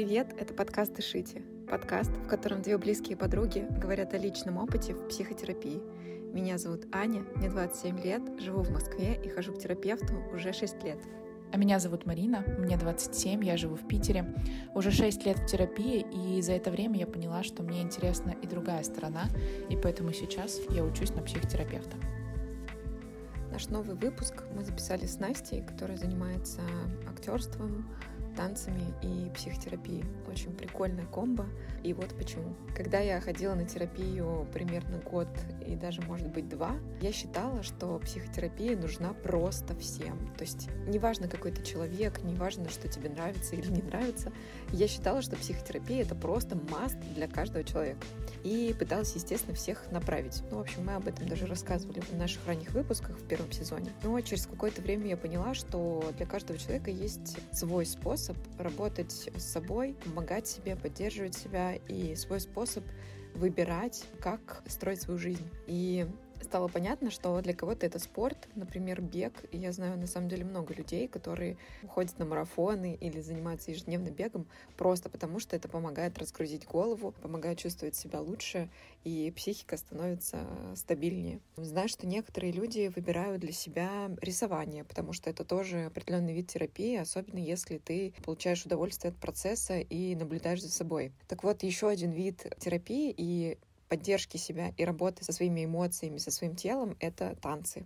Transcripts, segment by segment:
привет! Это подкаст «Дышите». Подкаст, в котором две близкие подруги говорят о личном опыте в психотерапии. Меня зовут Аня, мне 27 лет, живу в Москве и хожу к терапевту уже 6 лет. А меня зовут Марина, мне 27, я живу в Питере. Уже 6 лет в терапии, и за это время я поняла, что мне интересна и другая сторона, и поэтому сейчас я учусь на психотерапевта. Наш новый выпуск мы записали с Настей, которая занимается актерством, танцами и психотерапией. Очень прикольная комбо. И вот почему. Когда я ходила на терапию примерно год и даже, может быть, два, я считала, что психотерапия нужна просто всем. То есть неважно, какой ты человек, неважно, что тебе нравится или не нравится, я считала, что психотерапия — это просто маст для каждого человека. И пыталась, естественно, всех направить. Ну, в общем, мы об этом даже рассказывали в наших ранних выпусках в первом сезоне. Но через какое-то время я поняла, что для каждого человека есть свой способ работать с собой, помогать себе, поддерживать себя и свой способ выбирать, как строить свою жизнь. И стало понятно, что для кого-то это спорт, например, бег. И я знаю на самом деле много людей, которые ходят на марафоны или занимаются ежедневно бегом просто потому, что это помогает разгрузить голову, помогает чувствовать себя лучше, и психика становится стабильнее. Знаю, что некоторые люди выбирают для себя рисование, потому что это тоже определенный вид терапии, особенно если ты получаешь удовольствие от процесса и наблюдаешь за собой. Так вот, еще один вид терапии, и поддержки себя и работы со своими эмоциями, со своим телом — это танцы.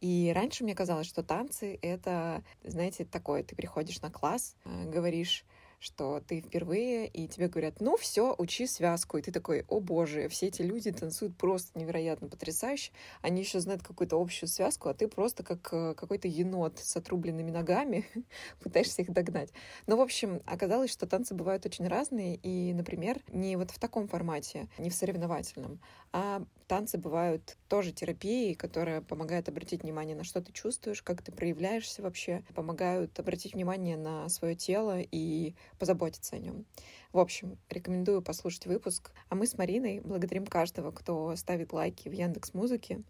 И раньше мне казалось, что танцы — это, знаете, такое, ты приходишь на класс, э, говоришь что ты впервые, и тебе говорят, ну все, учи связку. И ты такой, о боже, все эти люди танцуют просто невероятно потрясающе. Они еще знают какую-то общую связку, а ты просто как э, какой-то енот с отрубленными ногами пытаешься их догнать. Но, ну, в общем, оказалось, что танцы бывают очень разные, и, например, не вот в таком формате, не в соревновательном, а танцы бывают тоже терапией, которая помогает обратить внимание на что ты чувствуешь, как ты проявляешься вообще, помогают обратить внимание на свое тело и позаботиться о нем. В общем, рекомендую послушать выпуск. А мы с Мариной благодарим каждого, кто ставит лайки в Яндекс Музыке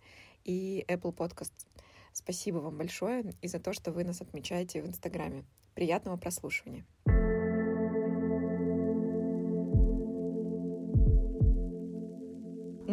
и Apple Podcast. Спасибо вам большое и за то, что вы нас отмечаете в Инстаграме. Приятного прослушивания.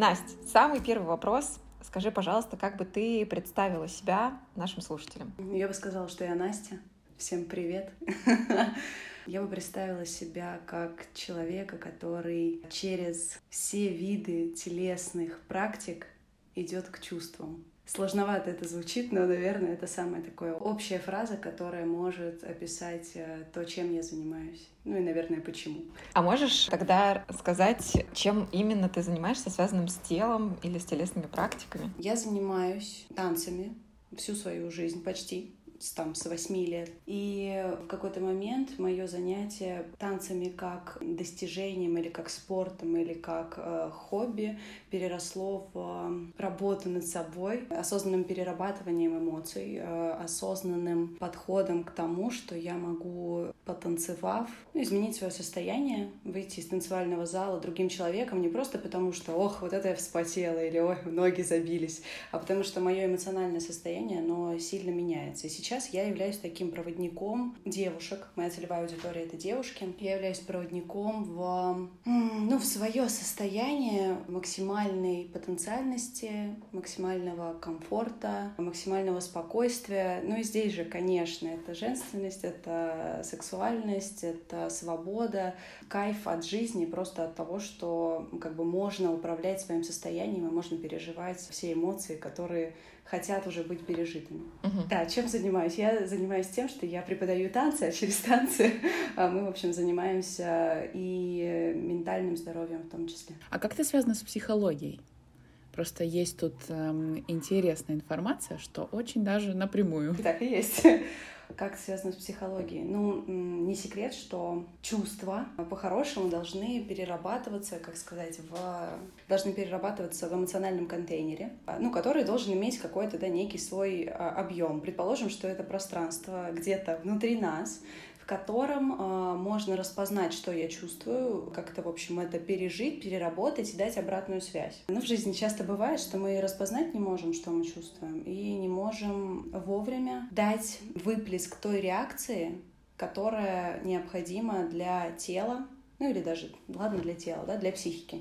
Настя, самый первый вопрос. Скажи, пожалуйста, как бы ты представила себя нашим слушателям? Я бы сказала, что я Настя. Всем привет. Я бы представила себя как человека, который через все виды телесных практик идет к чувствам. Сложновато это звучит, но, наверное, это самая такая общая фраза, которая может описать э, то, чем я занимаюсь. Ну и, наверное, почему. А можешь тогда сказать, чем именно ты занимаешься, связанным с телом или с телесными практиками? Я занимаюсь танцами всю свою жизнь почти с, там, с 8 лет. И в какой-то момент мое занятие танцами как достижением или как спортом или как э, хобби переросло в э, работу над собой, осознанным перерабатыванием эмоций, э, осознанным подходом к тому, что я могу, потанцевав, ну, изменить свое состояние, выйти из танцевального зала другим человеком не просто потому, что ох, вот это я вспотела или ой, ноги забились, а потому что мое эмоциональное состояние, оно сильно меняется. И сейчас сейчас я являюсь таким проводником девушек. Моя целевая аудитория — это девушки. Я являюсь проводником в, ну, в свое состояние максимальной потенциальности, максимального комфорта, максимального спокойствия. Ну и здесь же, конечно, это женственность, это сексуальность, это свобода, кайф от жизни, просто от того, что как бы можно управлять своим состоянием и можно переживать все эмоции, которые хотят уже быть пережитыми. Uh-huh. Да, чем занимаюсь? Я занимаюсь тем, что я преподаю танцы, а через танцы а мы, в общем, занимаемся и ментальным здоровьем в том числе. А как это связано с психологией? Просто есть тут эм, интересная информация, что очень даже напрямую. Так и есть. Как связано с психологией? Ну, не секрет, что чувства по-хорошему должны перерабатываться, как сказать, в... должны перерабатываться в эмоциональном контейнере, ну, который должен иметь какой-то, да, некий свой а, объем. Предположим, что это пространство где-то внутри нас, котором э, можно распознать, что я чувствую, как-то, в общем, это пережить, переработать и дать обратную связь. Но в жизни часто бывает, что мы распознать не можем, что мы чувствуем, и не можем вовремя дать выплеск той реакции, которая необходима для тела, ну или даже, ладно, для тела, да, для психики.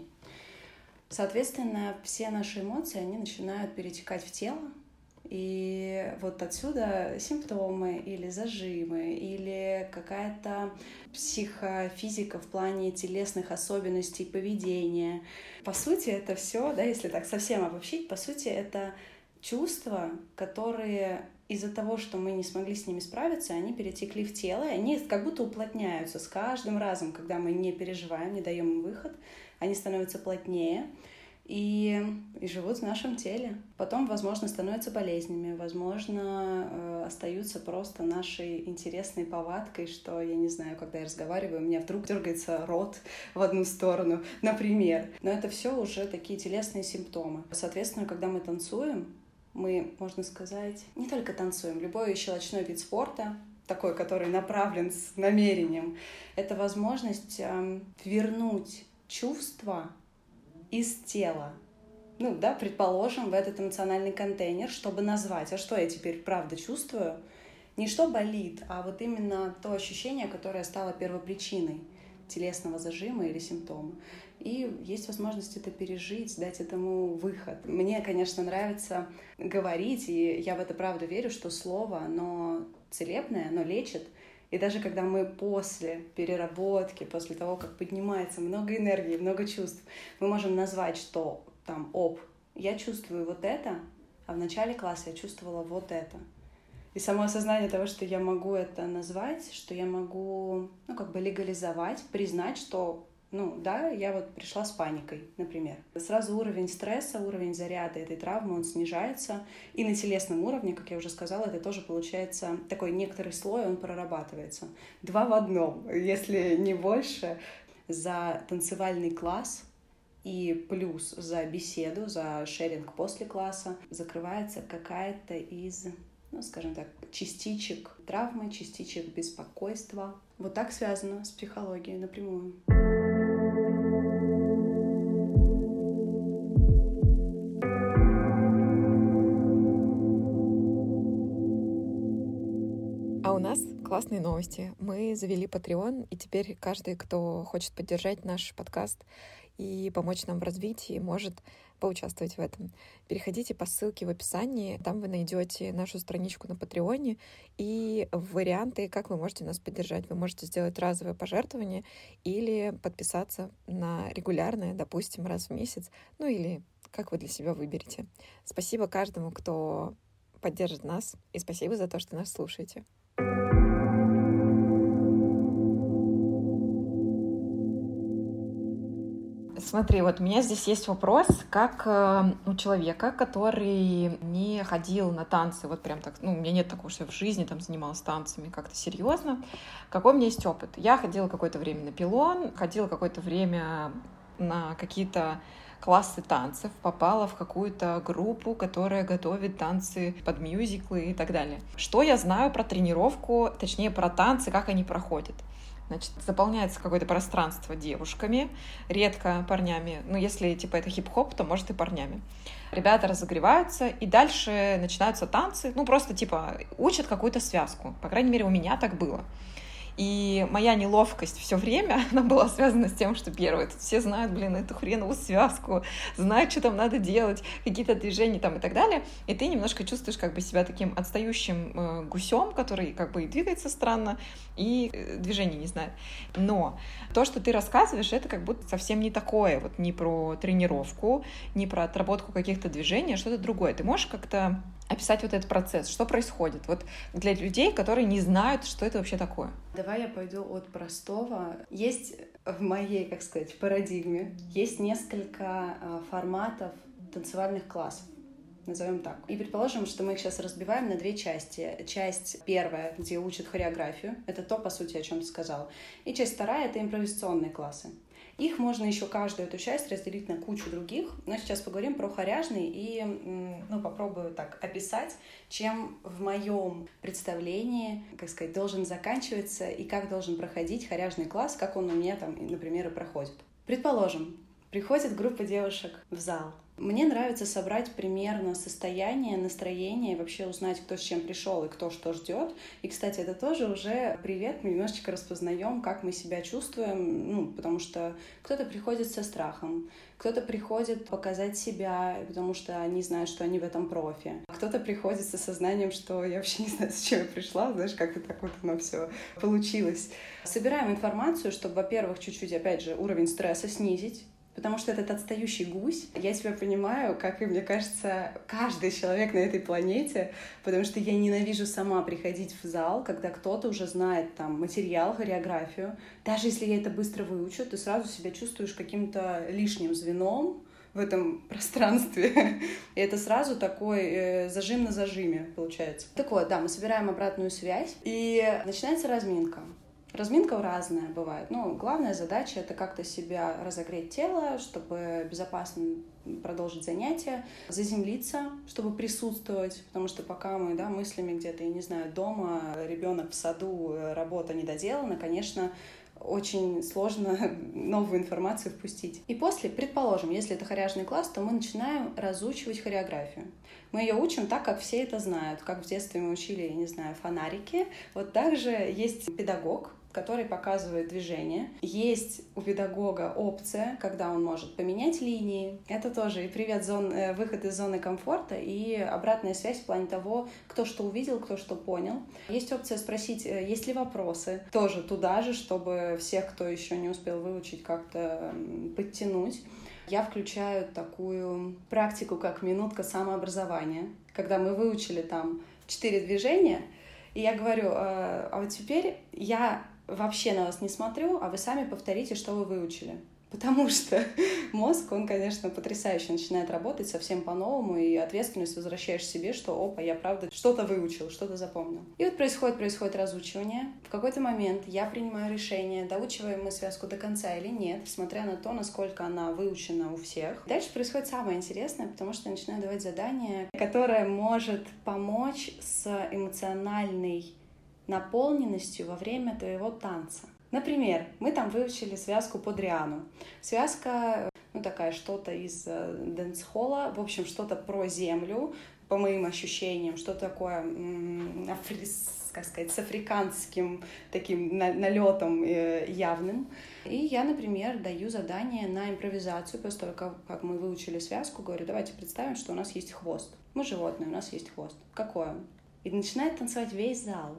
Соответственно, все наши эмоции, они начинают перетекать в тело, и вот отсюда симптомы или зажимы, или какая-то психофизика в плане телесных особенностей поведения. По сути, это все, да, если так совсем обобщить, по сути, это чувства, которые из-за того, что мы не смогли с ними справиться, они перетекли в тело, и они как будто уплотняются с каждым разом, когда мы не переживаем, не даем им выход, они становятся плотнее и, и живут в нашем теле. Потом, возможно, становятся болезнями, возможно, э, остаются просто нашей интересной повадкой, что, я не знаю, когда я разговариваю, у меня вдруг дергается рот в одну сторону, например. Но это все уже такие телесные симптомы. Соответственно, когда мы танцуем, мы, можно сказать, не только танцуем, любой щелочной вид спорта, такой, который направлен с намерением, это возможность э, вернуть чувства из тела. Ну, да, предположим, в этот эмоциональный контейнер, чтобы назвать, а что я теперь правда чувствую, не что болит, а вот именно то ощущение, которое стало первопричиной телесного зажима или симптома. И есть возможность это пережить, дать этому выход. Мне, конечно, нравится говорить, и я в это правда верю, что слово, оно целебное, оно лечит — и даже когда мы после переработки, после того, как поднимается много энергии, много чувств, мы можем назвать, что там, оп, я чувствую вот это, а в начале класса я чувствовала вот это. И само осознание того, что я могу это назвать, что я могу, ну, как бы легализовать, признать, что ну, да, я вот пришла с паникой, например. Сразу уровень стресса, уровень заряда этой травмы, он снижается. И на телесном уровне, как я уже сказала, это тоже получается такой некоторый слой, он прорабатывается. Два в одном, если не больше, за танцевальный класс и плюс за беседу, за шеринг после класса закрывается какая-то из ну, скажем так, частичек травмы, частичек беспокойства. Вот так связано с психологией напрямую. Классные новости. Мы завели Patreon, и теперь каждый, кто хочет поддержать наш подкаст и помочь нам в развитии, может поучаствовать в этом. Переходите по ссылке в описании, там вы найдете нашу страничку на Патреоне и варианты, как вы можете нас поддержать. Вы можете сделать разовое пожертвование или подписаться на регулярное, допустим, раз в месяц, ну или как вы для себя выберете. Спасибо каждому, кто поддержит нас, и спасибо за то, что нас слушаете. Смотри, вот у меня здесь есть вопрос, как э, у человека, который не ходил на танцы, вот прям так, ну, у меня нет такого, что я в жизни там занималась танцами как-то серьезно. Какой у меня есть опыт? Я ходила какое-то время на пилон, ходила какое-то время на какие-то классы танцев, попала в какую-то группу, которая готовит танцы под мюзиклы и так далее. Что я знаю про тренировку, точнее про танцы, как они проходят? Значит, заполняется какое-то пространство девушками, редко парнями. Ну, если типа это хип-хоп, то может и парнями. Ребята разогреваются, и дальше начинаются танцы. Ну, просто типа учат какую-то связку. По крайней мере, у меня так было. И моя неловкость все время, она была связана с тем, что первое, тут все знают, блин, эту хреновую связку, знают, что там надо делать, какие-то движения там и так далее. И ты немножко чувствуешь как бы себя таким отстающим э, гусем, который как бы и двигается странно, и э, движений не знает. Но то, что ты рассказываешь, это как будто совсем не такое, вот не про тренировку, не про отработку каких-то движений, а что-то другое. Ты можешь как-то описать вот этот процесс, что происходит вот для людей, которые не знают, что это вообще такое. Давай я пойду от простого. Есть в моей, как сказать, парадигме, есть несколько а, форматов танцевальных классов назовем так. И предположим, что мы их сейчас разбиваем на две части. Часть первая, где учат хореографию, это то, по сути, о чем ты сказал. И часть вторая — это импровизационные классы. Их можно еще каждую эту часть разделить на кучу других, но сейчас поговорим про хоряжный и ну, попробую так описать, чем в моем представлении, как сказать, должен заканчиваться и как должен проходить хоряжный класс, как он у меня там, например, и проходит. Предположим, приходит группа девушек в зал, Мне нравится собрать примерно состояние, настроение, и вообще узнать, кто с чем пришел и кто что ждет. И, кстати, это тоже уже привет, мы немножечко распознаем, как мы себя чувствуем, ну, потому что кто-то приходит со страхом, кто-то приходит показать себя, потому что они знают, что они в этом профи. Кто-то приходит с осознанием, что я вообще не знаю, зачем я пришла, знаешь, как это так вот оно все получилось. Собираем информацию, чтобы, во-первых, чуть-чуть, опять же, уровень стресса снизить, потому что этот отстающий гусь, я тебя понимаю, как и, мне кажется, каждый человек на этой планете, потому что я ненавижу сама приходить в зал, когда кто-то уже знает там материал, хореографию. Даже если я это быстро выучу, ты сразу себя чувствуешь каким-то лишним звеном, в этом пространстве. И это сразу такой э, зажим на зажиме получается. Так вот, да, мы собираем обратную связь, и начинается разминка. Разминка разная бывает. Но главная задача — это как-то себя разогреть тело, чтобы безопасно продолжить занятие, заземлиться, чтобы присутствовать, потому что пока мы да, мыслями где-то, я не знаю, дома, ребенок в саду, работа не доделана, конечно, очень сложно новую информацию впустить. И после, предположим, если это хоряжный класс, то мы начинаем разучивать хореографию. Мы ее учим так, как все это знают. Как в детстве мы учили, я не знаю, фонарики. Вот также есть педагог, который показывает движение. Есть у педагога опция, когда он может поменять линии. Это тоже и привет, зон, э, выход из зоны комфорта, и обратная связь в плане того, кто что увидел, кто что понял. Есть опция спросить, э, есть ли вопросы. Тоже туда же, чтобы всех, кто еще не успел выучить, как-то подтянуть. Я включаю такую практику, как минутка самообразования, когда мы выучили там четыре движения, и я говорю, «Э, а вот теперь я вообще на вас не смотрю, а вы сами повторите, что вы выучили. Потому что мозг, он, конечно, потрясающе начинает работать совсем по-новому, и ответственность возвращаешь себе, что, опа, я правда что-то выучил, что-то запомнил. И вот происходит, происходит разучивание. В какой-то момент я принимаю решение, доучиваем мы связку до конца или нет, смотря на то, насколько она выучена у всех. Дальше происходит самое интересное, потому что я начинаю давать задание, которое может помочь с эмоциональной наполненностью во время твоего танца. Например, мы там выучили связку под Рианну. Связка, ну такая что-то из э, дэнс-холла, в общем, что-то про землю, по моим ощущениям, что такое, как сказать, с африканским таким налетом э, явным. И я, например, даю задание на импровизацию, после того, как мы выучили связку, говорю, давайте представим, что у нас есть хвост. Мы животные, у нас есть хвост. Какой он? И начинает танцевать весь зал.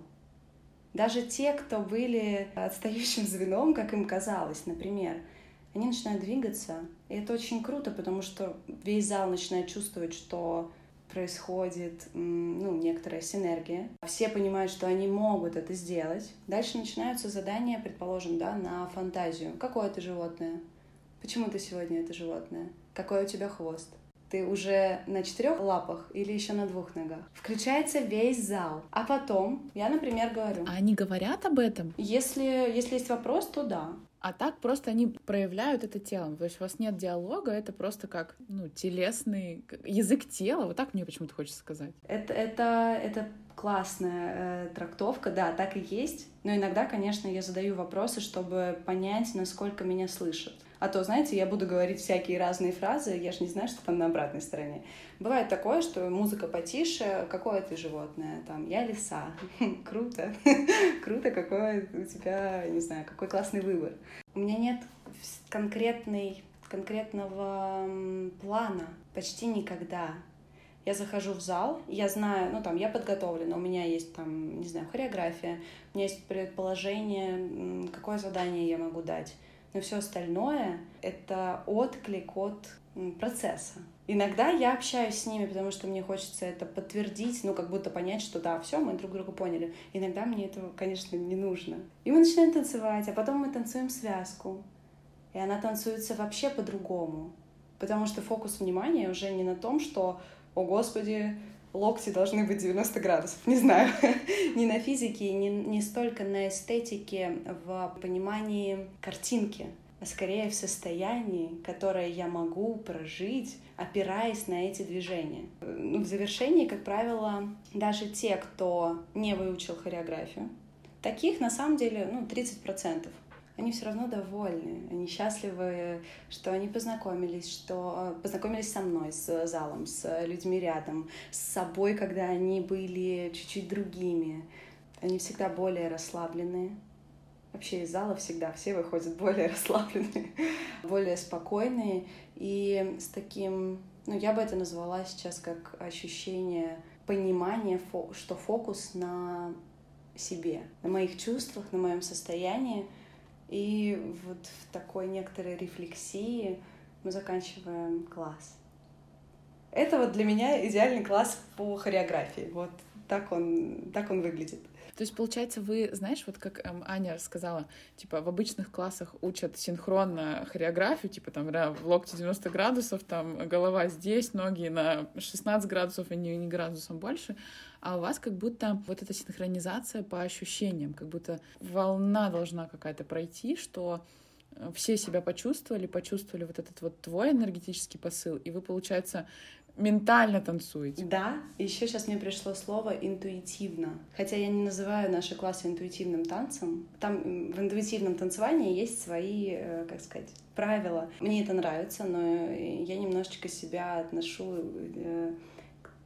Даже те, кто были отстающим звеном, как им казалось, например, они начинают двигаться. И это очень круто, потому что весь зал начинает чувствовать, что происходит ну, некоторая синергия. Все понимают, что они могут это сделать. Дальше начинаются задания, предположим, да, на фантазию. Какое ты животное? Почему ты сегодня это животное? Какой у тебя хвост? Ты уже на четырех лапах или еще на двух ногах. Включается весь зал. А потом я, например, говорю. А они говорят об этом? Если, если есть вопрос, то да. А так просто они проявляют это телом. То есть у вас нет диалога, это просто как, ну, телесный язык тела. Вот так мне почему-то хочется сказать. Это, это, это классная э, трактовка, да, так и есть. Но иногда, конечно, я задаю вопросы, чтобы понять, насколько меня слышат. А то, знаете, я буду говорить всякие разные фразы, я же не знаю, что там на обратной стороне. Бывает такое, что музыка потише, какое ты животное, там, я лиса, круто, круто, какой у тебя, не знаю, какой классный выбор. У меня нет конкретной, конкретного плана почти никогда. Я захожу в зал, я знаю, ну там, я подготовлена, у меня есть там, не знаю, хореография, у меня есть предположение, какое задание я могу дать но все остальное — это отклик от процесса. Иногда я общаюсь с ними, потому что мне хочется это подтвердить, ну, как будто понять, что да, все, мы друг друга поняли. Иногда мне этого, конечно, не нужно. И мы начинаем танцевать, а потом мы танцуем связку. И она танцуется вообще по-другому. Потому что фокус внимания уже не на том, что, о господи, локти должны быть 90 градусов, не знаю, не на физике, не, не столько на эстетике в понимании картинки, а скорее в состоянии, которое я могу прожить, опираясь на эти движения. Ну, в завершении, как правило, даже те, кто не выучил хореографию, таких на самом деле ну, 30%. Они все равно довольны, они счастливы, что они познакомились, что э, познакомились со мной, с залом, с людьми рядом, с собой, когда они были чуть-чуть другими. Они всегда более расслабленные. Вообще из зала всегда все выходят более расслабленные, более спокойные и с таким, ну я бы это назвала сейчас как ощущение понимания, что фокус на себе, на моих чувствах, на моем состоянии. И вот в такой некоторой рефлексии мы заканчиваем класс. Это вот для меня идеальный класс по хореографии. Вот так он, так он выглядит. То есть, получается, вы, знаешь, вот как эм, Аня рассказала, типа, в обычных классах учат синхронно хореографию, типа, там, в локте 90 градусов, там, голова здесь, ноги на 16 градусов, и не, не градусом больше, а у вас как будто вот эта синхронизация по ощущениям, как будто волна должна какая-то пройти, что э, все себя почувствовали, почувствовали вот этот вот твой энергетический посыл, и вы, получается, ментально танцуете. Да, еще сейчас мне пришло слово интуитивно. Хотя я не называю наши классы интуитивным танцем. Там в интуитивном танцевании есть свои, э, как сказать, правила. Мне это нравится, но я немножечко себя отношу э,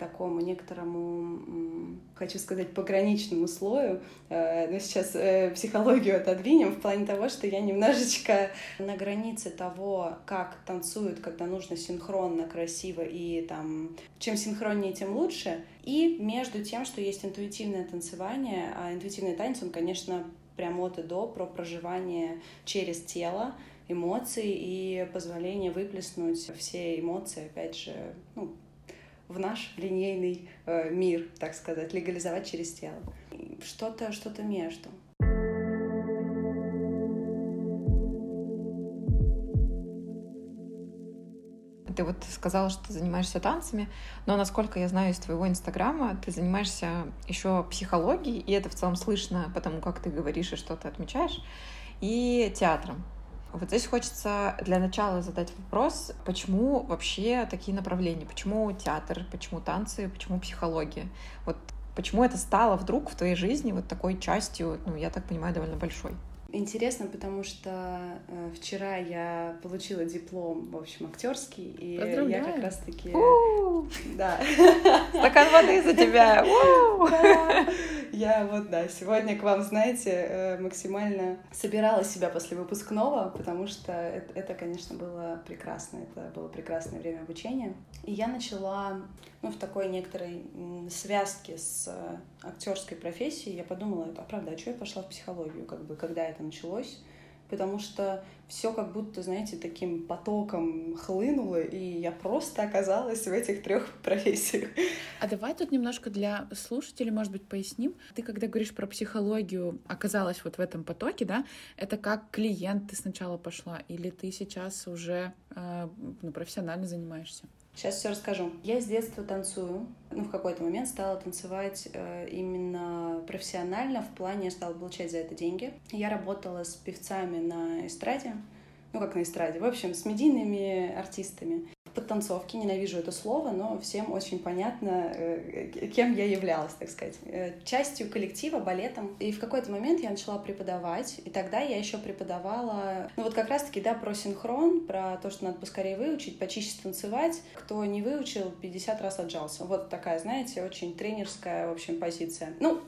такому некоторому, хочу сказать, пограничному слою. Э, но сейчас э, психологию отодвинем в плане того, что я немножечко на границе того, как танцуют, когда нужно синхронно, красиво и там чем синхроннее, тем лучше. И между тем, что есть интуитивное танцевание, а интуитивный танец, он, конечно, прям от и до про проживание через тело, эмоций и позволение выплеснуть все эмоции, опять же, ну, в наш линейный э, мир, так сказать, легализовать через тело. Что-то, что-то между. Ты вот сказала, что ты занимаешься танцами, но насколько я знаю из твоего инстаграма, ты занимаешься еще психологией, и это в целом слышно потому, как ты говоришь и что ты отмечаешь, и театром. Вот здесь хочется для начала задать вопрос, почему вообще такие направления? Почему театр, почему танцы, почему психология? Вот почему это стало вдруг в твоей жизни вот такой частью, ну, я так понимаю, довольно большой? Интересно, потому что э, вчера я получила диплом, в общем, актерский, и я как раз-таки... Да. Стакан воды за тебя! Я вот, да, сегодня к вам, знаете, э, максимально собирала себя после выпускного, потому что это, это, конечно, было прекрасно. Это было прекрасное время обучения. И я начала, ну, в такой некоторой связке с э, актерской профессией. Я подумала, а правда, а что я пошла в психологию, как бы, когда это началось? потому что все как будто, знаете, таким потоком хлынуло, и я просто оказалась в этих трех профессиях. А давай тут немножко для слушателей, может быть, поясним. Ты, когда говоришь про психологию, оказалась вот в этом потоке, да? Это как клиент ты сначала пошла, или ты сейчас уже э, ну, профессионально занимаешься? Сейчас все расскажу. Я с детства танцую. Ну, в какой-то момент стала танцевать э, именно профессионально, в плане стала получать за это деньги. Я работала с певцами на эстраде, ну, как на эстраде, в общем, с медийными артистами подтанцовки, ненавижу это слово, но всем очень понятно, э, кем я являлась, так сказать. Э, частью коллектива, балетом. И в какой-то момент я начала преподавать, и тогда я еще преподавала, ну вот как раз-таки, да, про синхрон, про то, что надо поскорее выучить, почище танцевать. Кто не выучил, 50 раз отжался. Вот такая, знаете, очень тренерская, в общем, позиция. Ну,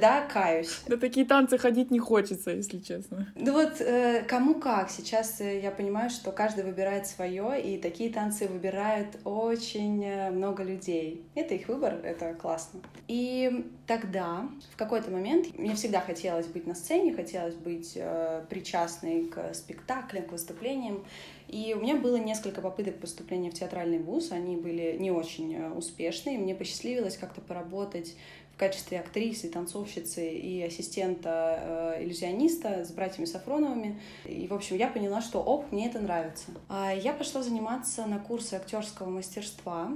да, каюсь. Да такие танцы ходить не хочется, если честно. Ну вот э, кому как. Сейчас э, я понимаю, что каждый выбирает свое, и такие танцы выбирают очень э, много людей. Это их выбор, это классно. И тогда, в какой-то момент, мне всегда хотелось быть на сцене, хотелось быть э, причастной к спектаклям, к выступлениям. И у меня было несколько попыток поступления в театральный вуз, они были не очень э, успешные. Мне посчастливилось как-то поработать в качестве актрисы, танцовщицы и ассистента э, иллюзиониста с братьями Сафроновыми. И, в общем, я поняла, что оп, мне это нравится. А я пошла заниматься на курсы актерского мастерства.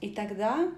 И тогда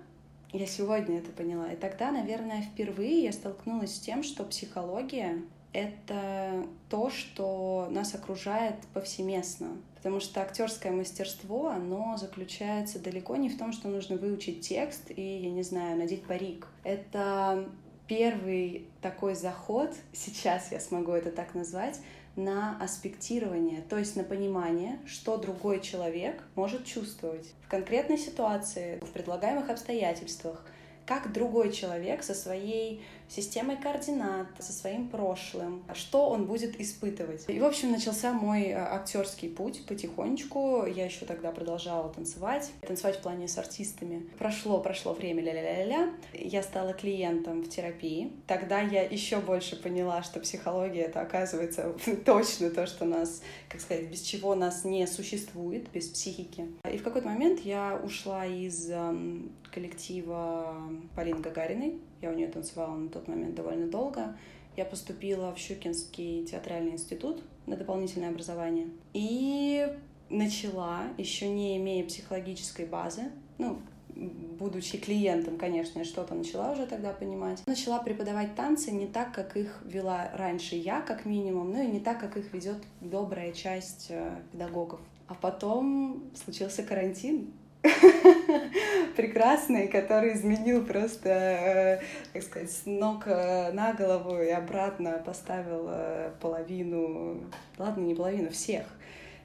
я сегодня это поняла. И тогда, наверное, впервые я столкнулась с тем, что психология — это то, что нас окружает повсеместно. Потому что актерское мастерство, оно заключается далеко не в том, что нужно выучить текст и, я не знаю, надеть парик. Это первый такой заход, сейчас я смогу это так назвать, на аспектирование, то есть на понимание, что другой человек может чувствовать в конкретной ситуации, в предлагаемых обстоятельствах, как другой человек со своей системой координат, со своим прошлым, что он будет испытывать. И, в общем, начался мой э, актерский путь потихонечку. Я еще тогда продолжала танцевать, танцевать в плане с артистами. Прошло, прошло время, ля-ля-ля-ля. Я стала клиентом в терапии. Тогда я еще больше поняла, что психология это оказывается точно то, что нас, как сказать, без чего нас не существует, без психики. И в какой-то момент я ушла из эм, коллектива Полины Гагариной, я у нее танцевала на тот момент довольно долго. Я поступила в Щукинский театральный институт на дополнительное образование. И начала, еще не имея психологической базы, ну, будучи клиентом, конечно, я что-то начала уже тогда понимать. Начала преподавать танцы не так, как их вела раньше я, как минимум, ну и не так, как их ведет добрая часть э, педагогов. А потом случился карантин, прекрасный, который изменил просто, э, как сказать, с ног э, на голову и обратно поставил э, половину, ладно, не половину, всех.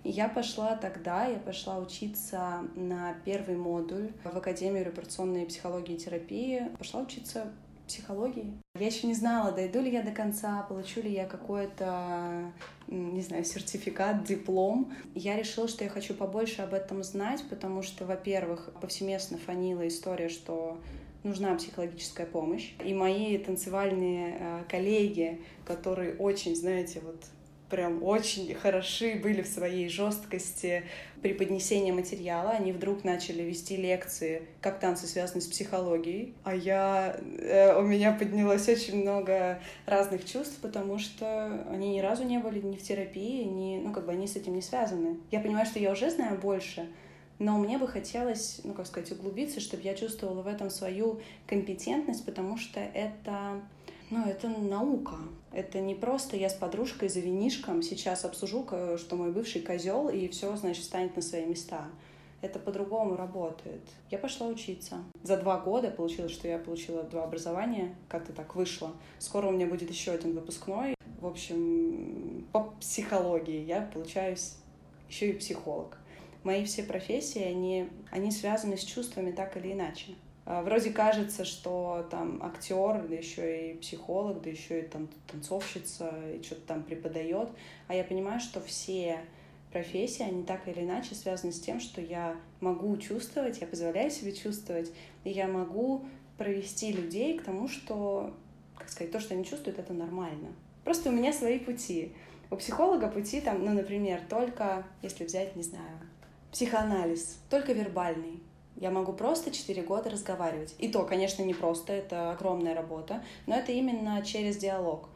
И я пошла тогда, я пошла учиться на первый модуль в Академию репарационной психологии и терапии. Пошла учиться психологии. Я еще не знала, дойду ли я до конца, получу ли я какой-то, не знаю, сертификат, диплом. Я решила, что я хочу побольше об этом знать, потому что, во-первых, повсеместно фанила история, что нужна психологическая помощь. И мои танцевальные э, коллеги, которые очень, знаете, вот прям очень хороши были в своей жесткости преподнесения материала. Они вдруг начали вести лекции, как танцы связаны с психологией. А я... Э, у меня поднялось очень много разных чувств, потому что они ни разу не были ни в терапии, ни... Ну, как бы они с этим не связаны. Я понимаю, что я уже знаю больше, но мне бы хотелось, ну, как сказать, углубиться, чтобы я чувствовала в этом свою компетентность, потому что это ну, это наука. Это не просто я с подружкой за винишком сейчас обсужу, что мой бывший козел, и все, значит, станет на свои места. Это по-другому работает. Я пошла учиться. За два года получилось, что я получила два образования. Как-то так вышло. Скоро у меня будет еще один выпускной. В общем, по психологии я получаюсь еще и психолог. Мои все профессии, они, они связаны с чувствами так или иначе. А, вроде кажется, что там актер, да еще и психолог, да еще и там танцовщица, и что-то там преподает. А я понимаю, что все профессии, они так или иначе связаны с тем, что я могу чувствовать, я позволяю себе чувствовать, и я могу провести людей к тому, что, как сказать, то, что они чувствуют, это нормально. Просто у меня свои пути. У психолога пути там, ну, например, только, если взять, не знаю, психоанализ, только вербальный. Я могу просто 4 года разговаривать. И то, конечно, не просто, это огромная работа, но это именно через диалог.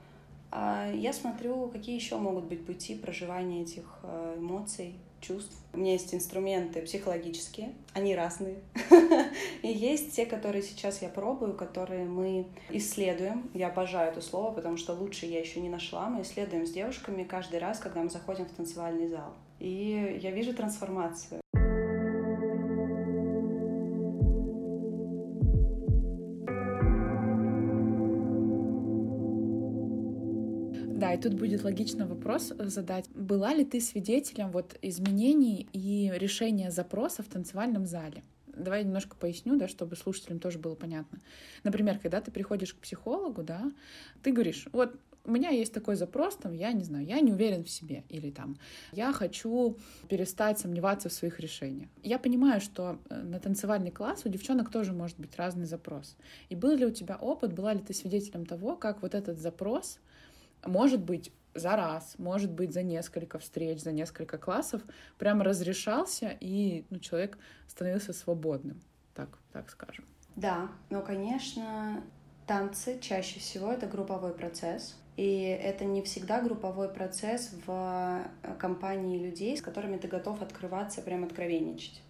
А я смотрю, какие еще могут быть пути проживания этих э, эмоций, чувств. У меня есть инструменты психологические, они разные. И есть те, которые сейчас я пробую, которые мы исследуем. Я обожаю это слово, потому что лучше я еще не нашла. Мы исследуем с девушками каждый раз, когда мы заходим в танцевальный зал. И я вижу трансформацию. Тут будет логично вопрос э, задать. Была ли ты свидетелем вот изменений и решения запроса в танцевальном зале? Давай немножко поясню, да, чтобы слушателям тоже было понятно. Например, когда ты приходишь к психологу, да, ты говоришь, вот у меня есть такой запрос, там, я не знаю, я не уверен в себе, или там, я хочу перестать сомневаться в своих решениях. Я понимаю, что э, на танцевальный класс у девчонок тоже может быть разный запрос. И был ли у тебя опыт, была ли ты свидетелем того, как вот этот запрос может быть, за раз, может быть, за несколько встреч, за несколько классов, прям разрешался, и ну, человек становился свободным, так, так скажем. Да, но, конечно, танцы чаще всего это групповой процесс, и это не всегда групповой процесс в компании людей, с которыми ты готов открываться, прям откровенничать.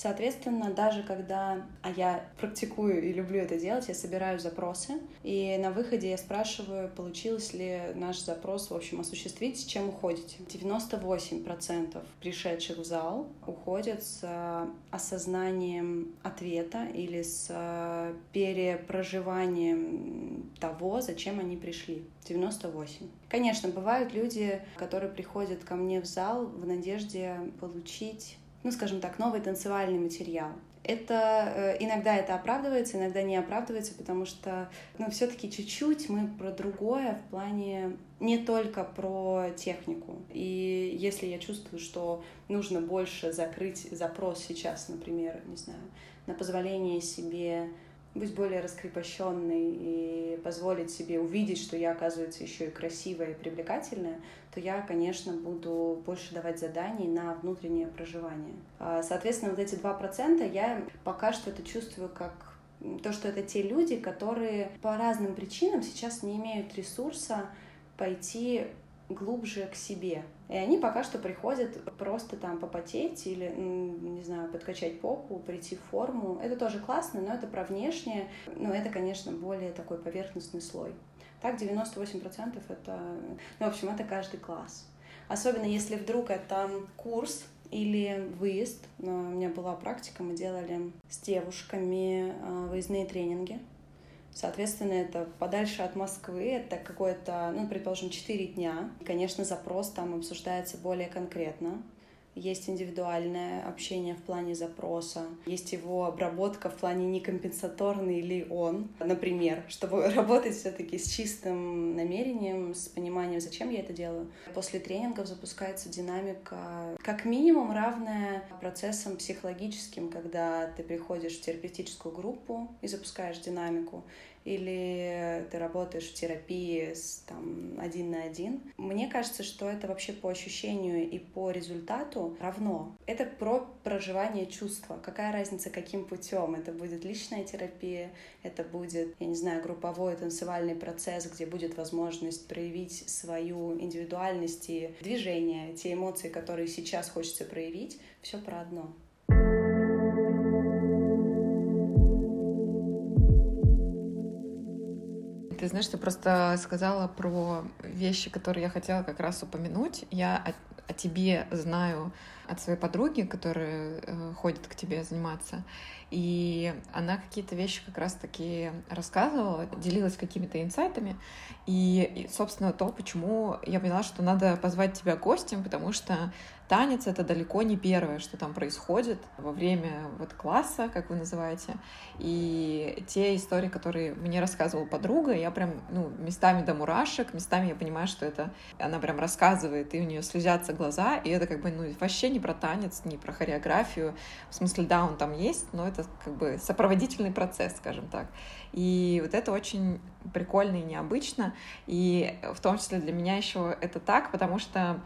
Соответственно, даже когда, а я практикую и люблю это делать, я собираю запросы, и на выходе я спрашиваю, получилось ли наш запрос, в общем, осуществить, с чем уходите. 98% пришедших в зал уходят с э, осознанием ответа или с э, перепроживанием того, зачем они пришли. 98. Конечно, бывают люди, которые приходят ко мне в зал в надежде получить ну, скажем так, новый танцевальный материал. Это э, иногда это оправдывается, иногда не оправдывается, потому что, ну, все-таки чуть-чуть мы про другое в плане не только про технику. И если я чувствую, что нужно больше закрыть запрос сейчас, например, не знаю, на позволение себе быть более раскрепощенной и позволить себе увидеть, что я, оказывается, еще и красивая и привлекательная, то я, конечно, буду больше давать заданий на внутреннее проживание. А, соответственно, вот эти два процента я пока что это чувствую как то, что это те люди, которые по разным причинам сейчас не имеют ресурса пойти глубже к себе. И они пока что приходят просто там попотеть или, не знаю, подкачать попу, прийти в форму. Это тоже классно, но это про внешнее. Но это, конечно, более такой поверхностный слой. Так, 98% это... Ну, в общем, это каждый класс. Особенно если вдруг это курс или выезд. У меня была практика, мы делали с девушками а, выездные тренинги Соответственно, это подальше от Москвы, это какое-то, ну, предположим, 4 дня. Конечно, запрос там обсуждается более конкретно есть индивидуальное общение в плане запроса, есть его обработка в плане некомпенсаторный ли он, например, чтобы работать все-таки с чистым намерением, с пониманием, зачем я это делаю. После тренингов запускается динамика, как минимум равная процессам психологическим, когда ты приходишь в терапевтическую группу и запускаешь динамику, или ты работаешь в терапии с, там, один на один. Мне кажется, что это вообще по ощущению и по результату равно. Это про проживание чувства. Какая разница, каким путем? Это будет личная терапия, это будет, я не знаю, групповой танцевальный процесс, где будет возможность проявить свою индивидуальность и движение, те эмоции, которые сейчас хочется проявить. Все про одно. Знаешь, ты просто сказала про вещи, которые я хотела как раз упомянуть. Я о, о тебе знаю от своей подруги, которая э, ходит к тебе заниматься. И она какие-то вещи как раз-таки рассказывала, делилась какими-то инсайтами. И, собственно, то, почему я поняла, что надо позвать тебя гостем, потому что танец — это далеко не первое, что там происходит во время вот класса, как вы называете. И те истории, которые мне рассказывала подруга, я прям, ну, местами до мурашек, местами я понимаю, что это она прям рассказывает, и у нее слезятся глаза, и это как бы, ну, вообще не про танец, не про хореографию. В смысле, да, он там есть, но это как бы сопроводительный процесс, скажем так. И вот это очень прикольно и необычно. И в том числе для меня еще это так, потому что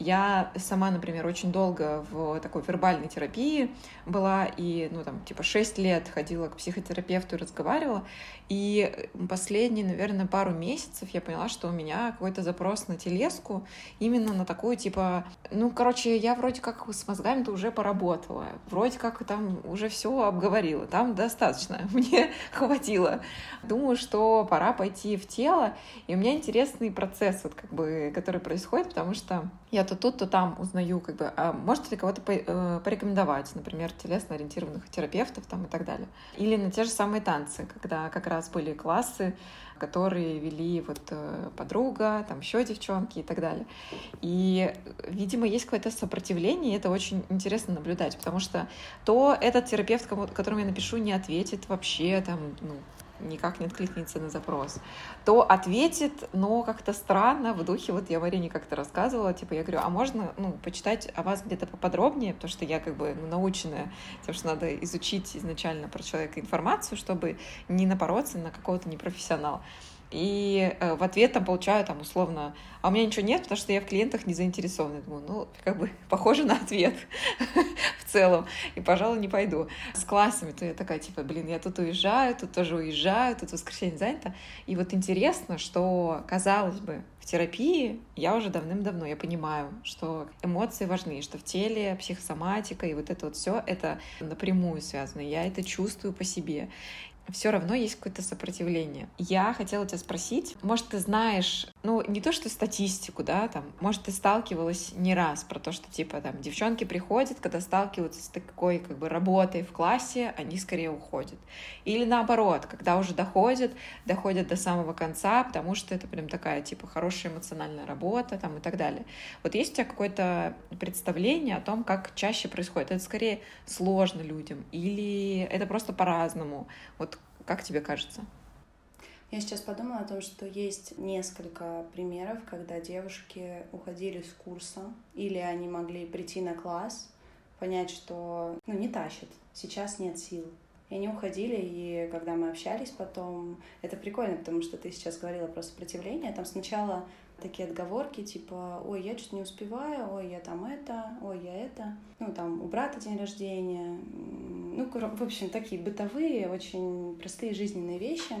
я сама, например, очень долго в такой вербальной терапии была, и, ну, там, типа, 6 лет ходила к психотерапевту и разговаривала, и последние, наверное, пару месяцев я поняла, что у меня какой-то запрос на телеску именно на такую, типа, ну, короче, я вроде как с мозгами-то уже поработала, вроде как там уже все обговорила, там достаточно, мне хватило. Думаю, что пора пойти в тело, и у меня интересный процесс, вот как бы, который происходит, потому что я то тут, то там узнаю, как бы, а можете ли кого-то э, порекомендовать, например, телесно-ориентированных терапевтов там и так далее. Или на те же самые танцы, когда как раз были классы, которые вели вот э, подруга, там еще девчонки и так далее. И, видимо, есть какое-то сопротивление, и это очень интересно наблюдать, потому что то этот терапевт, которому я напишу, не ответит вообще, там, ну, никак не откликнется на запрос, то ответит, но как-то странно, в духе, вот я Марине как-то рассказывала, типа, я говорю, а можно, ну, почитать о вас где-то поподробнее, потому что я как бы ну, наученная тем, что надо изучить изначально про человека информацию, чтобы не напороться на какого-то непрофессионала. И э, в ответ там получаю там условно, а у меня ничего нет, потому что я в клиентах не заинтересована. Я думаю, ну, как бы похоже на ответ в целом, и, пожалуй, не пойду. С классами то я такая, типа, блин, я тут уезжаю, тут тоже уезжаю, тут воскресенье занято. И вот интересно, что, казалось бы, в терапии я уже давным-давно, я понимаю, что эмоции важны, что в теле психосоматика и вот это вот все это напрямую связано. Я это чувствую по себе все равно есть какое-то сопротивление. Я хотела тебя спросить, может, ты знаешь, ну, не то, что статистику, да, там, может, ты сталкивалась не раз про то, что, типа, там, девчонки приходят, когда сталкиваются с такой, как бы, работой в классе, они скорее уходят. Или наоборот, когда уже доходят, доходят до самого конца, потому что это прям такая, типа, хорошая эмоциональная работа, там, и так далее. Вот есть у тебя какое-то представление о том, как чаще происходит? Это скорее сложно людям или это просто по-разному? Вот как тебе кажется? Я сейчас подумала о том, что есть несколько примеров, когда девушки уходили с курса, или они могли прийти на класс, понять, что ну, не тащит, сейчас нет сил. И они уходили, и когда мы общались потом, это прикольно, потому что ты сейчас говорила про сопротивление, там сначала такие отговорки, типа, ой, я что-то не успеваю, ой, я там это, ой, я это. Ну, там, у брата день рождения. Ну, в общем, такие бытовые, очень простые жизненные вещи.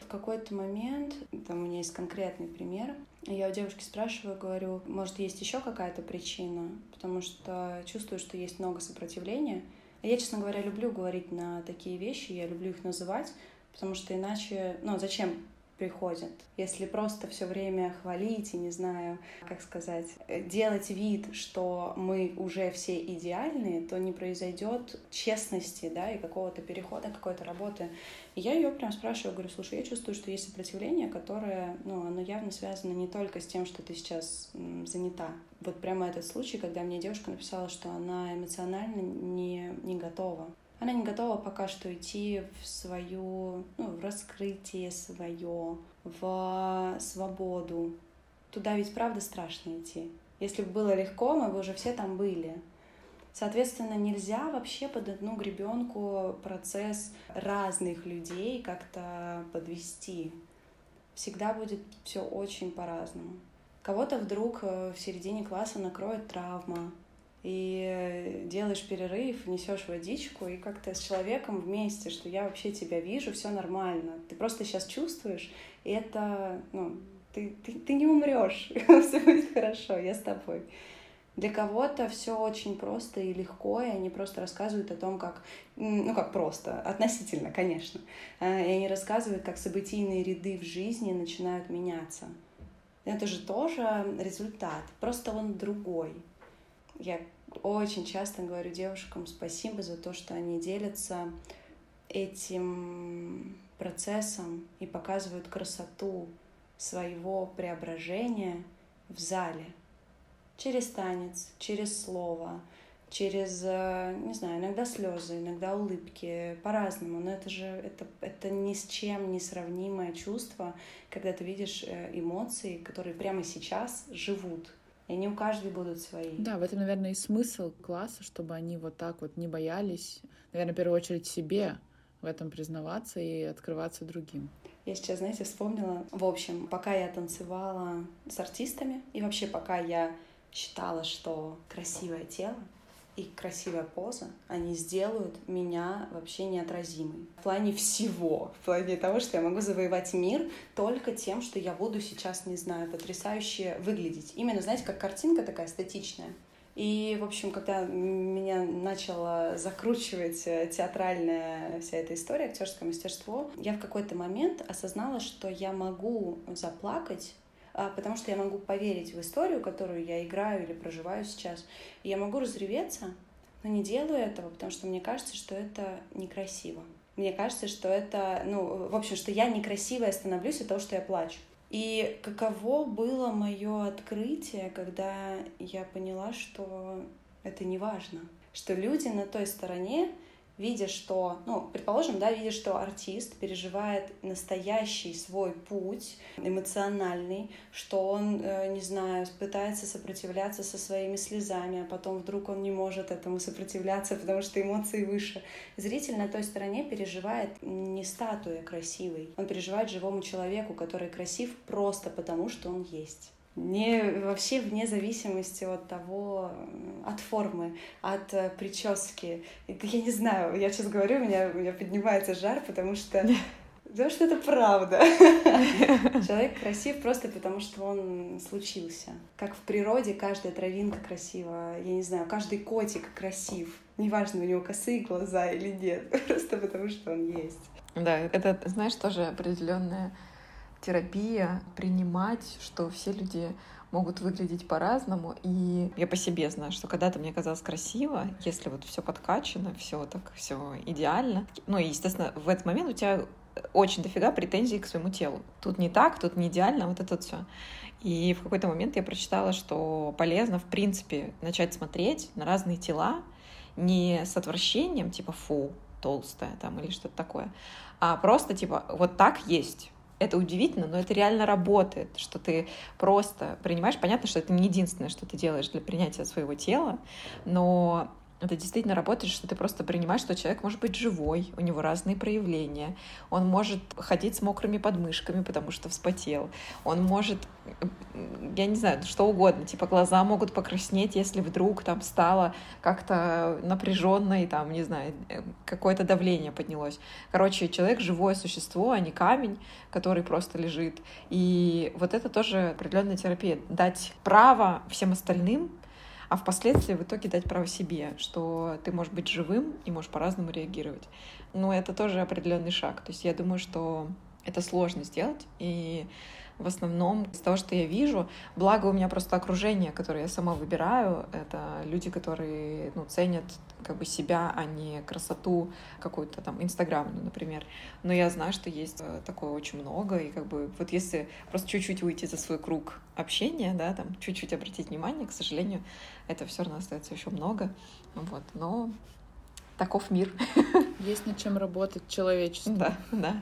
В какой-то момент, там у меня есть конкретный пример, я у девушки спрашиваю, говорю, может, есть еще какая-то причина, потому что чувствую, что есть много сопротивления. Я, честно говоря, люблю говорить на такие вещи, я люблю их называть, потому что иначе, ну, зачем приходят. Если просто все время хвалить и, не знаю, как сказать, делать вид, что мы уже все идеальные, то не произойдет честности, да, и какого-то перехода, какой-то работы. И я ее прям спрашиваю, говорю, слушай, я чувствую, что есть сопротивление, которое, ну, оно явно связано не только с тем, что ты сейчас занята. Вот прямо этот случай, когда мне девушка написала, что она эмоционально не, не готова она не готова пока что идти в свою, ну, в раскрытие свое, в свободу. Туда ведь правда страшно идти. Если бы было легко, мы бы уже все там были. Соответственно, нельзя вообще под одну гребенку процесс разных людей как-то подвести. Всегда будет все очень по-разному. Кого-то вдруг э, в середине класса накроет травма, и делаешь перерыв, несешь водичку, и как-то с человеком вместе, что я вообще тебя вижу, все нормально. Ты просто сейчас чувствуешь, и это, ну, ты, ты, ты не умрешь, все будет хорошо, я с тобой. Для кого-то все очень просто и легко, и они просто рассказывают о том, как, ну как просто, относительно, конечно, а, и они рассказывают, как событийные ряды в жизни начинают меняться. Это же тоже результат, просто он другой. Я очень часто говорю девушкам спасибо за то, что они делятся этим процессом и показывают красоту своего преображения в зале. Через танец, через слово, через, э, не знаю, иногда слезы, иногда улыбки, по-разному. Но это же это, это ни с чем не сравнимое чувство, когда ты видишь э, эмоции, которые прямо сейчас живут и они у каждой будут свои. Да, в этом, наверное, и смысл класса, чтобы они вот так вот не боялись, наверное, в первую очередь себе в этом признаваться и открываться другим. Я сейчас, знаете, вспомнила, в общем, пока я танцевала с артистами, и вообще пока я считала, что красивое тело и красивая поза, они сделают меня вообще неотразимой. В плане всего. В плане того, что я могу завоевать мир только тем, что я буду сейчас, не знаю, потрясающе выглядеть. Именно, знаете, как картинка такая статичная. И, в общем, когда меня начала закручивать э, театральная вся эта история, актерское мастерство, я в какой-то момент осознала, что я могу заплакать потому что я могу поверить в историю, которую я играю или проживаю сейчас. И я могу разреветься, но не делаю этого, потому что мне кажется, что это некрасиво. Мне кажется, что это, ну, в общем, что я некрасивая становлюсь от того, что я плачу. И каково было мое открытие, когда я поняла, что это не важно, что люди на той стороне видя, что, ну, предположим, да, видя, что артист переживает настоящий свой путь эмоциональный, что он, э, не знаю, пытается сопротивляться со своими слезами, а потом вдруг он не может этому сопротивляться, потому что эмоции выше. Зритель на той стороне переживает не статуя красивой, он переживает живому человеку, который красив просто потому, что он есть не вообще вне зависимости от того, от формы, от э, прически. Я не знаю, я сейчас говорю, у меня, у меня поднимается жар, потому что Потому что это правда. Человек красив просто потому, что он случился. Как в природе каждая травинка красива. Я не знаю, каждый котик красив. Неважно, у него косые глаза или нет. Просто потому, что он есть. Да, это, знаешь, тоже определенная терапия, принимать, что все люди могут выглядеть по-разному. И я по себе знаю, что когда-то мне казалось красиво, если вот все подкачано, все так, все идеально. Ну и, естественно, в этот момент у тебя очень дофига претензий к своему телу. Тут не так, тут не идеально, вот это все. И в какой-то момент я прочитала, что полезно, в принципе, начать смотреть на разные тела не с отвращением, типа фу, толстая там или что-то такое, а просто типа вот так есть это удивительно, но это реально работает, что ты просто принимаешь. Понятно, что это не единственное, что ты делаешь для принятия своего тела, но это действительно работает, что ты просто принимаешь, что человек может быть живой, у него разные проявления. Он может ходить с мокрыми подмышками, потому что вспотел. Он может, я не знаю, что угодно, типа глаза могут покраснеть, если вдруг там стало как-то напряженно и там, не знаю, какое-то давление поднялось. Короче, человек живое существо, а не камень, который просто лежит. И вот это тоже определенная терапия. Дать право всем остальным а впоследствии в итоге дать право себе, что ты можешь быть живым и можешь по-разному реагировать. Но это тоже определенный шаг. То есть я думаю, что это сложно сделать, и в основном из того, что я вижу. Благо у меня просто окружение, которое я сама выбираю, это люди, которые ну, ценят как бы себя, а не красоту какую-то там инстаграмную, например. Но я знаю, что есть э, такое очень много, и как бы вот если просто чуть-чуть выйти за свой круг общения, да, там чуть-чуть обратить внимание, к сожалению, это все равно остается еще много, вот, но таков мир. Есть над чем работать человечеству. Да, да.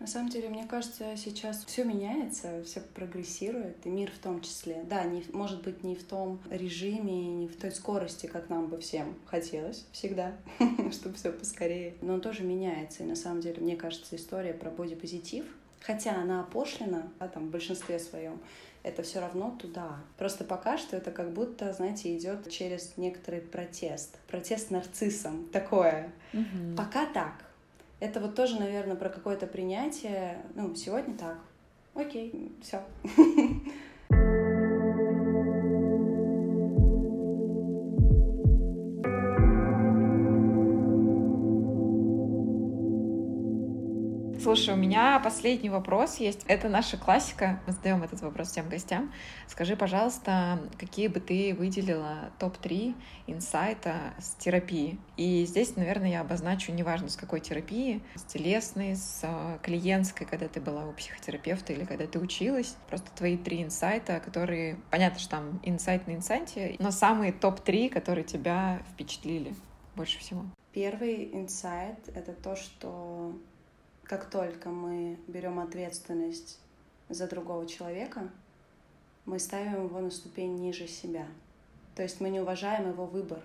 На самом деле, мне кажется, сейчас все меняется, все прогрессирует, и мир в том числе. Да, не, может быть, не в том режиме, не в той скорости, как нам бы всем хотелось всегда, чтобы все поскорее. Но он тоже меняется. И на самом деле, мне кажется, история про бодипозитив, хотя она опошлена, да, там, в большинстве своем, это все равно туда. Просто пока что это как будто, знаете, идет через некоторый протест. Протест нарциссом. Такое. Угу. Пока так. Это вот тоже, наверное, про какое-то принятие. Ну, сегодня так. Окей, все. Слушай, у меня последний вопрос есть. Это наша классика. Мы задаем этот вопрос всем гостям. Скажи, пожалуйста, какие бы ты выделила топ-3 инсайта с терапии? И здесь, наверное, я обозначу, неважно, с какой терапии, с телесной, с э, клиентской, когда ты была у психотерапевта или когда ты училась. Просто твои три инсайта, которые... Понятно, что там инсайт на инсайте, но самые топ-3, которые тебя впечатлили больше всего. Первый инсайт — это то, что как только мы берем ответственность за другого человека, мы ставим его на ступень ниже себя. То есть мы не уважаем его выбор.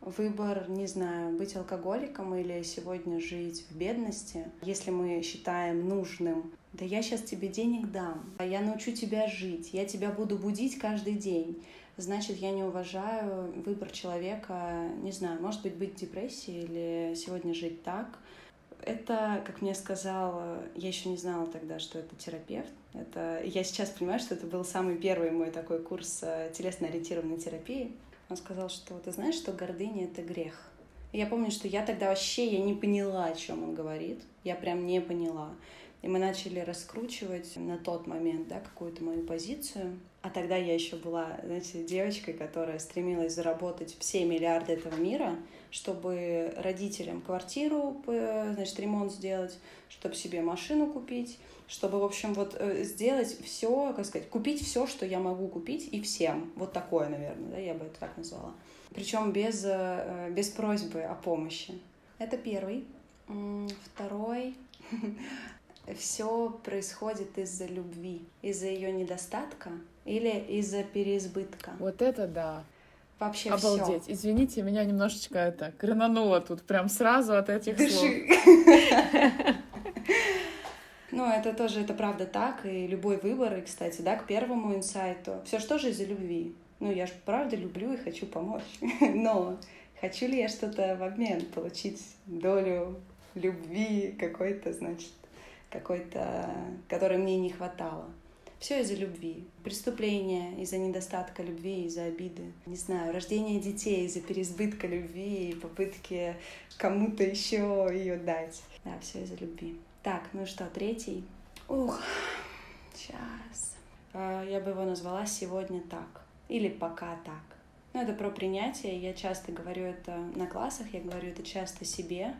Выбор, не знаю, быть алкоголиком или сегодня жить в бедности, если мы считаем нужным, да я сейчас тебе денег дам, а я научу тебя жить, я тебя буду будить каждый день, значит, я не уважаю выбор человека, не знаю, может быть, быть в депрессии или сегодня жить так, это, как мне сказал, я еще не знала тогда, что это терапевт. Это, я сейчас понимаю, что это был самый первый мой такой курс э, телесно-ориентированной терапии. Он сказал, что ты знаешь, что гордыня — это грех. И я помню, что я тогда вообще я не поняла, о чем он говорит. Я прям не поняла. И мы начали раскручивать на тот момент да, какую-то мою позицию. А тогда я еще была, знаете, девочкой, которая стремилась заработать все миллиарды этого мира, чтобы родителям квартиру, значит, ремонт сделать, чтобы себе машину купить, чтобы, в общем, вот э, сделать все, как сказать, купить все, что я могу купить, и всем. Вот такое, наверное, да, я бы это так назвала. Причем без, э, без просьбы о помощи. Это первый. Второй. Все происходит из-за любви, из-за ее недостатка или из-за переизбытка. Вот это да. Вообще Обалдеть. Всё. Извините, меня немножечко это кранануло тут прям сразу от этих Дыши. слов. Ну, это тоже, это правда так, и любой выбор, и, кстати, да, к первому инсайту, все что же из-за любви. Ну, я же правда люблю и хочу помочь, но хочу ли я что-то в обмен получить долю любви какой-то, значит, какой-то, которой мне не хватало. Все из-за любви. Преступления из-за недостатка любви, из-за обиды. Не знаю, рождение детей из-за переизбытка любви и попытки кому-то еще ее дать. Да, все из-за любви. Так, ну что, третий. Ух, сейчас. А, Я бы его назвала «Сегодня так» или «Пока так». Ну, это про принятие. Я часто говорю это на классах, я говорю это часто себе.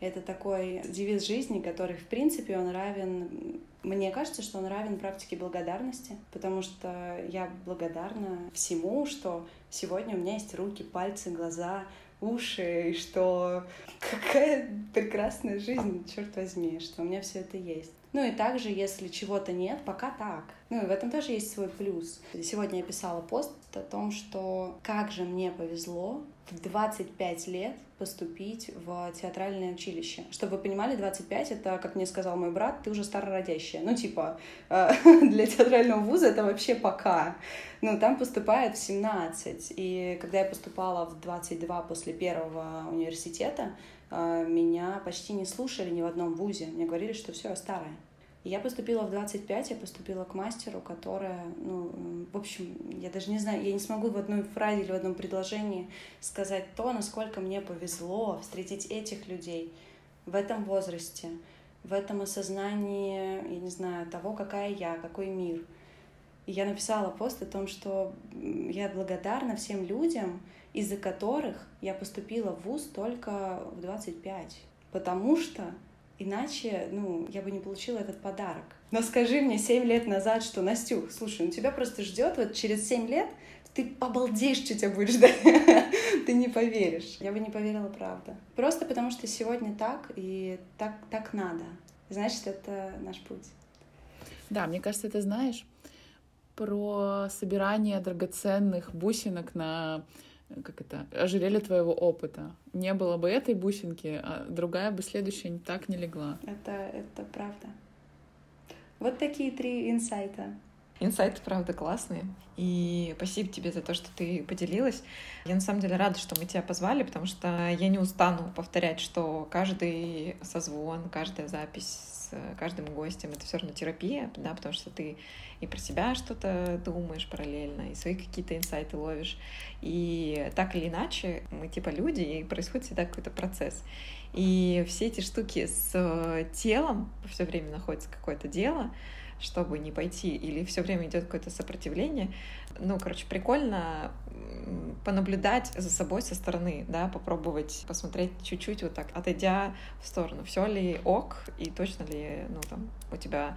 Это такой девиз жизни, который, в принципе, он равен... Мне кажется, что он равен практике благодарности, потому что я благодарна всему, что сегодня у меня есть руки, пальцы, глаза, уши, и что какая прекрасная жизнь, черт возьми, что у меня все это есть. Ну и также, если чего-то нет, пока так. Ну и в этом тоже есть свой плюс. Сегодня я писала пост о том, что как же мне повезло в 25 лет поступить в театральное училище. Чтобы вы понимали, 25 — это, как мне сказал мой брат, ты уже старородящая. Ну, типа, э, для театрального вуза это вообще пока. Ну, там поступает в 17. И когда я поступала в 22 после первого университета, меня почти не слушали ни в одном вузе. Мне говорили, что все, я старая. Я поступила в 25, я поступила к мастеру, которая, ну, в общем, я даже не знаю, я не смогу в одной фразе или в одном предложении сказать то, насколько мне повезло встретить этих людей в этом возрасте, в этом осознании, я не знаю, того, какая я, какой мир. И я написала пост о том, что я благодарна всем людям, из-за которых я поступила в ВУЗ только в 25. Потому что Иначе, ну, я бы не получила этот подарок. Но скажи мне 7 лет назад, что, Настюх, слушай, ну тебя просто ждет вот через 7 лет, ты обалдеешь, что тебя будет ждать. ты не поверишь. Я бы не поверила, правда. Просто потому что сегодня так, и так, так надо. Значит, это наш путь. Да, мне кажется, ты знаешь про собирание драгоценных бусинок на как это, ожерелье твоего опыта. Не было бы этой бусинки, а другая бы следующая так не легла. Это, это правда. Вот такие три инсайта. Инсайты, правда, классные. И спасибо тебе за то, что ты поделилась. Я на самом деле рада, что мы тебя позвали, потому что я не устану повторять, что каждый созвон, каждая запись каждым гостем это все равно терапия, да, потому что ты и про себя что-то думаешь параллельно, и свои какие-то инсайты ловишь. И так или иначе, мы типа люди, и происходит всегда какой-то процесс. И все эти штуки с телом, все время находится какое-то дело, чтобы не пойти, или все время идет какое-то сопротивление. Ну, короче, прикольно понаблюдать за собой со стороны, да, попробовать посмотреть чуть-чуть вот так, отойдя в сторону, все ли ок, и точно ли, ну, там, у тебя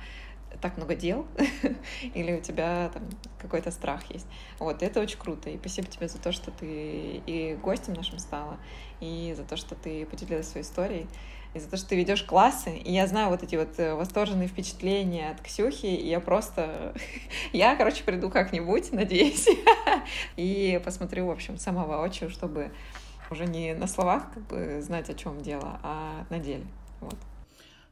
так много дел, или у тебя там какой-то страх есть. Вот, это очень круто. И спасибо тебе за то, что ты и гостем нашим стала, и за то, что ты поделилась своей историей, и за то, что ты ведешь классы. И я знаю вот эти вот э, восторженные впечатления от Ксюхи, и я просто... я, короче, приду как-нибудь, надеюсь, и посмотрю, в общем, сама воочию, чтобы уже не на словах как бы знать, о чем дело, а на деле. Вот.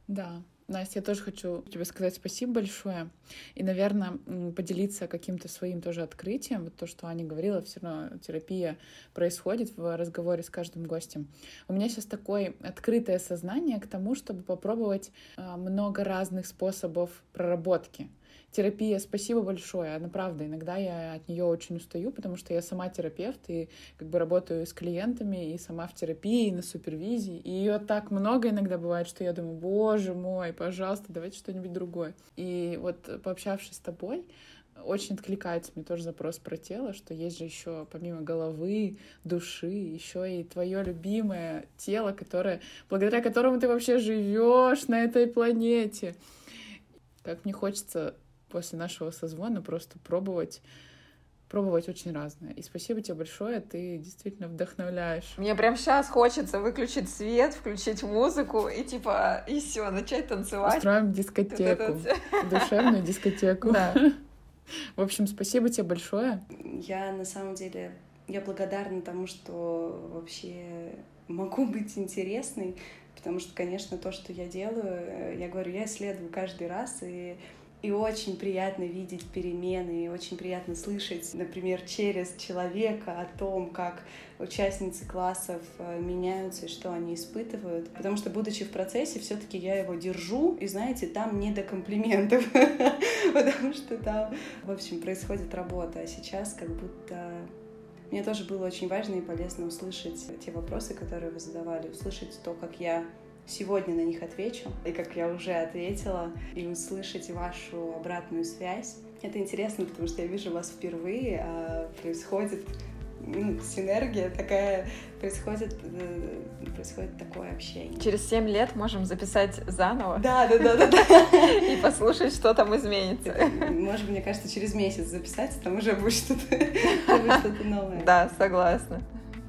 Да, Настя, я тоже хочу тебе сказать спасибо большое. И, наверное, поделиться каким-то своим тоже открытием. Вот то, что Аня говорила, все равно терапия происходит в разговоре с каждым гостем. У меня сейчас такое открытое сознание к тому, чтобы попробовать а, много разных способов проработки терапия, спасибо большое. Она правда, иногда я от нее очень устаю, потому что я сама терапевт и как бы работаю с клиентами и сама в терапии, и на супервизии. И ее так много иногда бывает, что я думаю, боже мой, пожалуйста, давайте что-нибудь другое. И вот пообщавшись с тобой, очень откликается мне тоже запрос про тело, что есть же еще помимо головы, души, еще и твое любимое тело, которое, благодаря которому ты вообще живешь на этой планете. Как мне хочется после нашего созвона просто пробовать пробовать очень разное. И спасибо тебе большое, ты действительно вдохновляешь. Мне прям сейчас хочется выключить свет, включить музыку и типа, и все, начать танцевать. Устроим дискотеку, душевную дискотеку. Да. В общем, спасибо тебе большое. Я на самом деле, я благодарна тому, что вообще могу быть интересной, потому что, конечно, то, что я делаю, э, я говорю, я исследую каждый раз, и и очень приятно видеть перемены, и очень приятно слышать, например, через человека о том, как участницы классов э, меняются и что они испытывают. Потому что, будучи в процессе, все-таки я его держу, и, знаете, там не до комплиментов, потому что там, в общем, происходит работа. А сейчас как будто мне тоже было очень важно и полезно услышать те вопросы, которые вы задавали, услышать то, как я сегодня на них отвечу, и как я уже ответила, и услышать вашу обратную связь. Это интересно, потому что я вижу вас впервые, а происходит ну, синергия такая, происходит, э, происходит такое общение. Через семь лет можем записать заново. Да, да, да, да. да. И послушать, что там изменится. Может, мне кажется, через месяц записать, там уже будет что-то что новое. Да, согласна.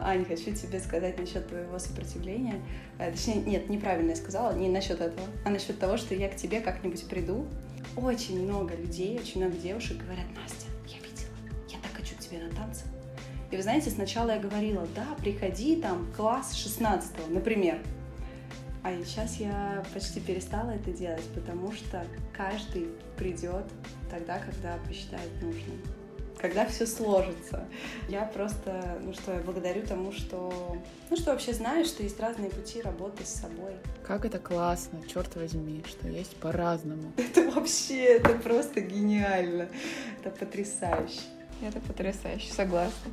Ань, хочу тебе сказать насчет твоего сопротивления. Э, точнее, нет, неправильно я сказала, не насчет этого, а насчет того, что я к тебе как-нибудь приду. Очень много людей, очень много девушек говорят, Настя, я видела, я так хочу к тебе на танцы. И вы знаете, сначала я говорила, да, приходи там, класс 16 например. А сейчас я почти перестала это делать, потому что каждый придет тогда, когда посчитает нужным когда все сложится. Я просто, ну что, я благодарю тому, что, ну что вообще знаешь, что есть разные пути работы с собой. Как это классно, черт возьми, что есть по-разному. Это вообще, это просто гениально, это потрясающе. Это потрясающе, согласна.